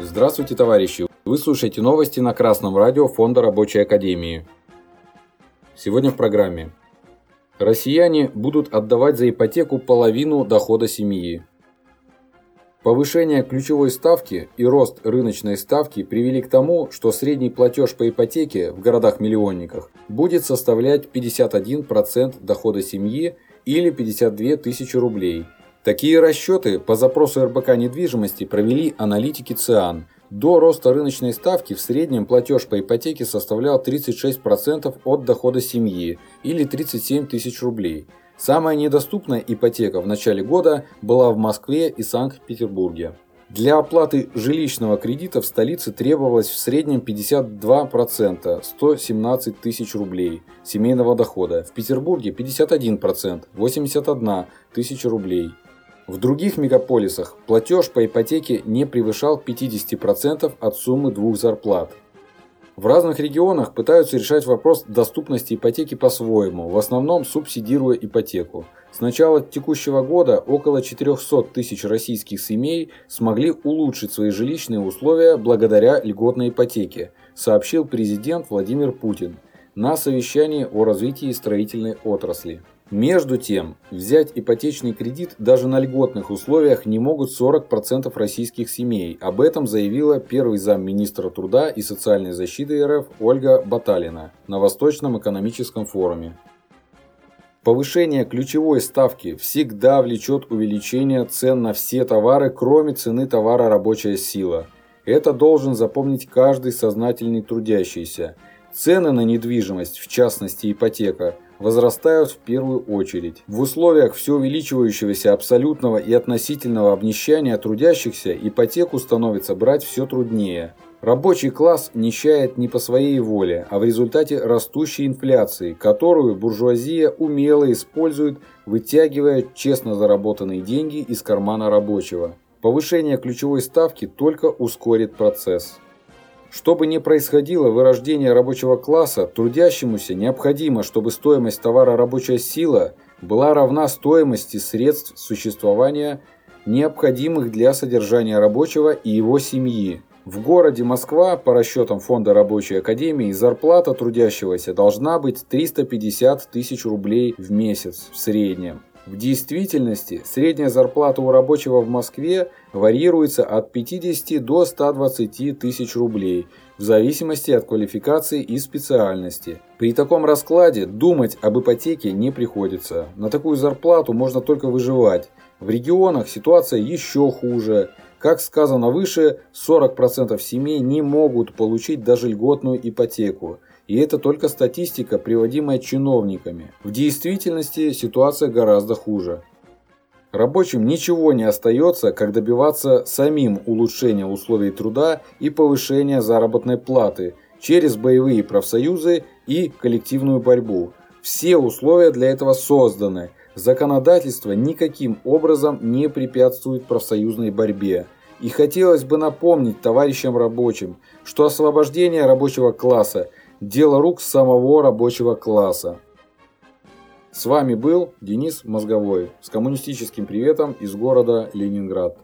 Здравствуйте, товарищи! Вы слушаете новости на Красном радио Фонда Рабочей Академии. Сегодня в программе. Россияне будут отдавать за ипотеку половину дохода семьи. Повышение ключевой ставки и рост рыночной ставки привели к тому, что средний платеж по ипотеке в городах-миллионниках будет составлять 51% дохода семьи или 52 тысячи рублей – Такие расчеты по запросу РБК недвижимости провели аналитики ЦИАН. До роста рыночной ставки в среднем платеж по ипотеке составлял 36% от дохода семьи или 37 тысяч рублей. Самая недоступная ипотека в начале года была в Москве и Санкт-Петербурге. Для оплаты жилищного кредита в столице требовалось в среднем 52%, 117 тысяч рублей семейного дохода. В Петербурге 51%, 81 тысяча рублей. В других мегаполисах платеж по ипотеке не превышал 50% от суммы двух зарплат. В разных регионах пытаются решать вопрос доступности ипотеки по-своему, в основном субсидируя ипотеку. С начала текущего года около 400 тысяч российских семей смогли улучшить свои жилищные условия благодаря льготной ипотеке, сообщил президент Владимир Путин на совещании о развитии строительной отрасли. Между тем, взять ипотечный кредит даже на льготных условиях не могут 40% российских семей. Об этом заявила первый замминистра труда и социальной защиты РФ Ольга Баталина на Восточном экономическом форуме. Повышение ключевой ставки всегда влечет увеличение цен на все товары, кроме цены товара рабочая сила. Это должен запомнить каждый сознательный трудящийся. Цены на недвижимость, в частности ипотека – возрастают в первую очередь. В условиях все увеличивающегося абсолютного и относительного обнищания трудящихся ипотеку становится брать все труднее. Рабочий класс нищает не по своей воле, а в результате растущей инфляции, которую буржуазия умело использует, вытягивая честно заработанные деньги из кармана рабочего. Повышение ключевой ставки только ускорит процесс. Что бы ни происходило, вырождение рабочего класса, трудящемуся необходимо, чтобы стоимость товара рабочая сила была равна стоимости средств существования, необходимых для содержания рабочего и его семьи. В городе Москва, по расчетам Фонда рабочей академии, зарплата трудящегося должна быть 350 тысяч рублей в месяц в среднем. В действительности средняя зарплата у рабочего в Москве варьируется от 50 до 120 тысяч рублей в зависимости от квалификации и специальности. При таком раскладе думать об ипотеке не приходится. На такую зарплату можно только выживать. В регионах ситуация еще хуже. Как сказано выше, 40% семей не могут получить даже льготную ипотеку. И это только статистика, приводимая чиновниками. В действительности ситуация гораздо хуже. Рабочим ничего не остается, как добиваться самим улучшения условий труда и повышения заработной платы через боевые профсоюзы и коллективную борьбу. Все условия для этого созданы. Законодательство никаким образом не препятствует профсоюзной борьбе. И хотелось бы напомнить товарищам рабочим, что освобождение рабочего класса – дело рук самого рабочего класса. С вами был Денис Мозговой с коммунистическим приветом из города Ленинград.